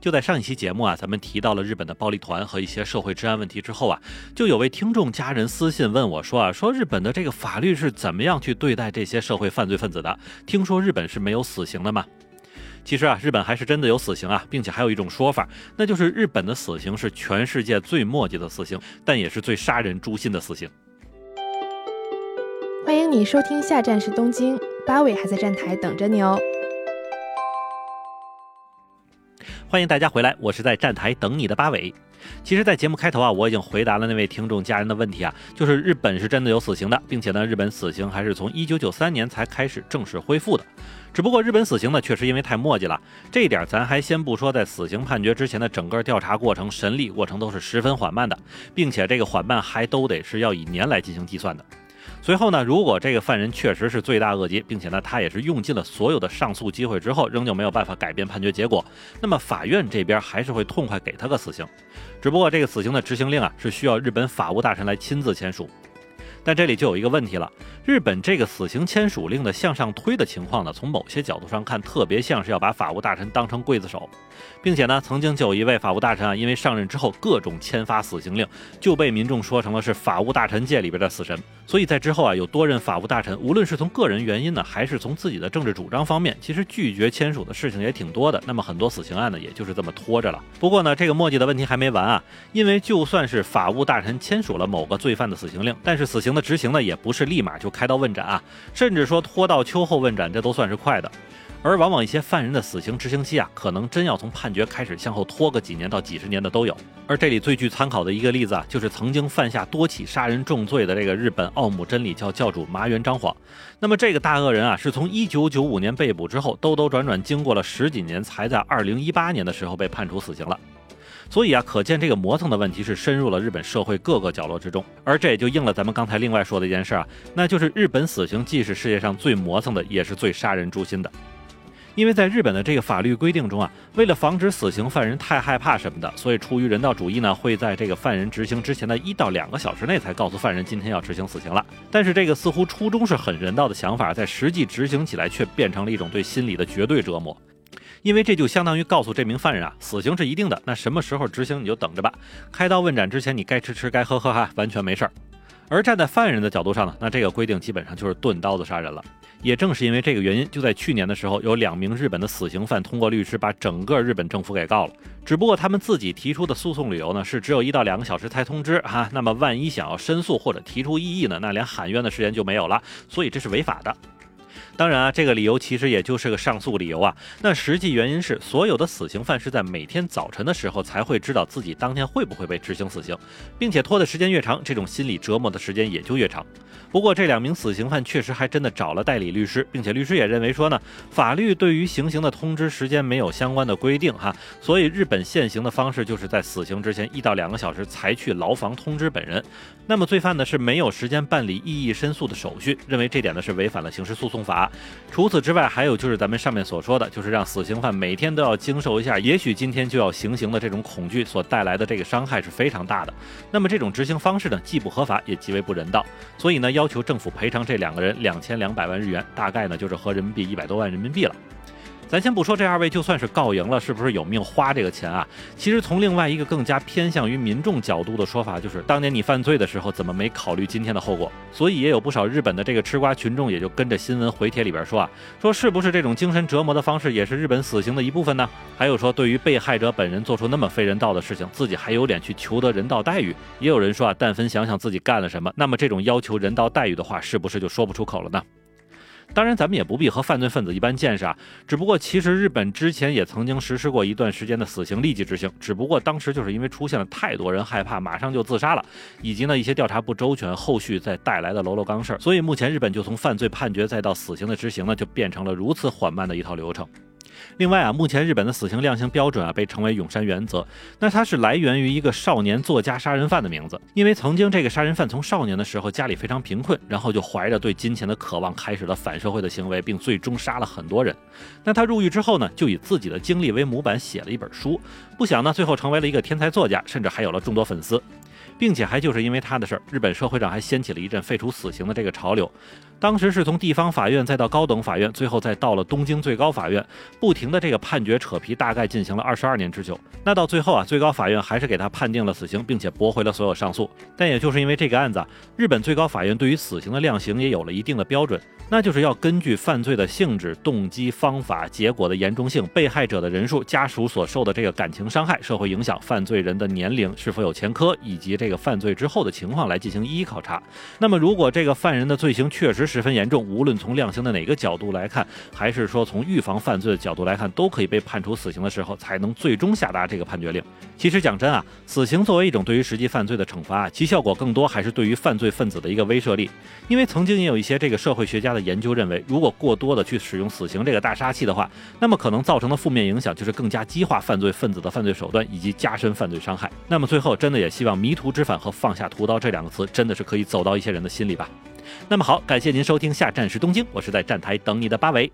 就在上一期节目啊，咱们提到了日本的暴力团和一些社会治安问题之后啊，就有位听众家人私信问我说啊，说日本的这个法律是怎么样去对待这些社会犯罪分子的？听说日本是没有死刑的吗？其实啊，日本还是真的有死刑啊，并且还有一种说法，那就是日本的死刑是全世界最墨迹的死刑，但也是最杀人诛心的死刑。欢迎你收听，下站是东京，八尾还在站台等着你哦。欢迎大家回来，我是在站台等你的八尾。其实，在节目开头啊，我已经回答了那位听众家人的问题啊，就是日本是真的有死刑的，并且呢，日本死刑还是从一九九三年才开始正式恢复的。只不过日本死刑呢，确实因为太墨迹了，这一点咱还先不说，在死刑判决之前的整个调查过程、审理过程都是十分缓慢的，并且这个缓慢还都得是要以年来进行计算的。随后呢，如果这个犯人确实是罪大恶极，并且呢，他也是用尽了所有的上诉机会之后，仍旧没有办法改变判决结果，那么法院这边还是会痛快给他个死刑。只不过这个死刑的执行令啊，是需要日本法务大臣来亲自签署。但这里就有一个问题了，日本这个死刑签署令的向上推的情况呢，从某些角度上看，特别像是要把法务大臣当成刽子手，并且呢，曾经就有一位法务大臣啊，因为上任之后各种签发死刑令，就被民众说成了是法务大臣界里边的死神。所以在之后啊，有多任法务大臣，无论是从个人原因呢，还是从自己的政治主张方面，其实拒绝签署的事情也挺多的。那么很多死刑案呢，也就是这么拖着了。不过呢，这个墨迹的问题还没完啊，因为就算是法务大臣签署了某个罪犯的死刑令，但是死刑的执行呢，也不是立马就开刀问斩啊，甚至说拖到秋后问斩，这都算是快的。而往往一些犯人的死刑执行期啊，可能真要从判决开始向后拖个几年到几十年的都有。而这里最具参考的一个例子啊，就是曾经犯下多起杀人重罪的这个日本奥姆真理教教主麻原彰晃。那么这个大恶人啊，是从一九九五年被捕之后，兜兜转转经过了十几年，才在二零一八年的时候被判处死刑了。所以啊，可见这个磨蹭的问题是深入了日本社会各个角落之中。而这也就应了咱们刚才另外说的一件事啊，那就是日本死刑既是世界上最磨蹭的，也是最杀人诛心的。因为在日本的这个法律规定中啊，为了防止死刑犯人太害怕什么的，所以出于人道主义呢，会在这个犯人执行之前的一到两个小时内才告诉犯人今天要执行死刑了。但是这个似乎初衷是很人道的想法，在实际执行起来却变成了一种对心理的绝对折磨。因为这就相当于告诉这名犯人啊，死刑是一定的，那什么时候执行你就等着吧。开刀问斩之前，你该吃吃，该喝喝哈，完全没事儿。而站在犯人的角度上呢，那这个规定基本上就是钝刀子杀人了。也正是因为这个原因，就在去年的时候，有两名日本的死刑犯通过律师把整个日本政府给告了。只不过他们自己提出的诉讼理由呢，是只有一到两个小时才通知哈。那么万一想要申诉或者提出异议呢，那连喊冤的时间就没有了。所以这是违法的。当然啊，这个理由其实也就是个上诉理由啊。那实际原因是，所有的死刑犯是在每天早晨的时候才会知道自己当天会不会被执行死刑，并且拖的时间越长，这种心理折磨的时间也就越长。不过这两名死刑犯确实还真的找了代理律师，并且律师也认为说呢，法律对于行刑的通知时间没有相关的规定哈，所以日本现行的方式就是在死刑之前一到两个小时才去牢房通知本人。那么罪犯呢是没有时间办理异议申诉的手续，认为这点呢是违反了刑事诉讼法。除此之外，还有就是咱们上面所说的，就是让死刑犯每天都要经受一下，也许今天就要行刑的这种恐惧所带来的这个伤害是非常大的。那么这种执行方式呢，既不合法，也极为不人道。所以呢，要求政府赔偿这两个人两千两百万日元，大概呢就是合人民币一百多万人民币了。咱先不说这二位就算是告赢了，是不是有命花这个钱啊？其实从另外一个更加偏向于民众角度的说法，就是当年你犯罪的时候，怎么没考虑今天的后果？所以也有不少日本的这个吃瓜群众也就跟着新闻回帖里边说啊，说是不是这种精神折磨的方式也是日本死刑的一部分呢？还有说对于被害者本人做出那么非人道的事情，自己还有脸去求得人道待遇？也有人说啊，但凡想想自己干了什么，那么这种要求人道待遇的话，是不是就说不出口了呢？当然，咱们也不必和犯罪分子一般见识啊。只不过，其实日本之前也曾经实施过一段时间的死刑立即执行，只不过当时就是因为出现了太多人害怕，马上就自杀了，以及呢一些调查不周全，后续再带来的喽啰刚事儿，所以目前日本就从犯罪判决再到死刑的执行呢，就变成了如此缓慢的一套流程。另外啊，目前日本的死刑量刑标准啊，被称为永山原则。那它是来源于一个少年作家杀人犯的名字，因为曾经这个杀人犯从少年的时候家里非常贫困，然后就怀着对金钱的渴望，开始了反社会的行为，并最终杀了很多人。那他入狱之后呢，就以自己的经历为模板写了一本书，不想呢，最后成为了一个天才作家，甚至还有了众多粉丝。并且还就是因为他的事儿，日本社会上还掀起了一阵废除死刑的这个潮流。当时是从地方法院再到高等法院，最后再到了东京最高法院，不停的这个判决扯皮，大概进行了二十二年之久。那到最后啊，最高法院还是给他判定了死刑，并且驳回了所有上诉。但也就是因为这个案子，日本最高法院对于死刑的量刑也有了一定的标准，那就是要根据犯罪的性质、动机、方法、结果的严重性、被害者的人数、家属所受的这个感情伤害、社会影响、犯罪人的年龄是否有前科，以及这个犯罪之后的情况来进行一一考察。那么，如果这个犯人的罪行确实十分严重，无论从量刑的哪个角度来看，还是说从预防犯罪的角度来看，都可以被判处死刑的时候，才能最终下达这个判决令。其实讲真啊，死刑作为一种对于实际犯罪的惩罚，其效果更多还是对于犯罪分子的一个威慑力。因为曾经也有一些这个社会学家的研究认为，如果过多的去使用死刑这个大杀器的话，那么可能造成的负面影响就是更加激化犯罪分子的犯罪手段，以及加深犯罪伤害。那么最后，真的也希望迷途知返和放下屠刀这两个词，真的是可以走到一些人的心里吧。那么好，感谢您收听下站是东京，我是在站台等你的八维。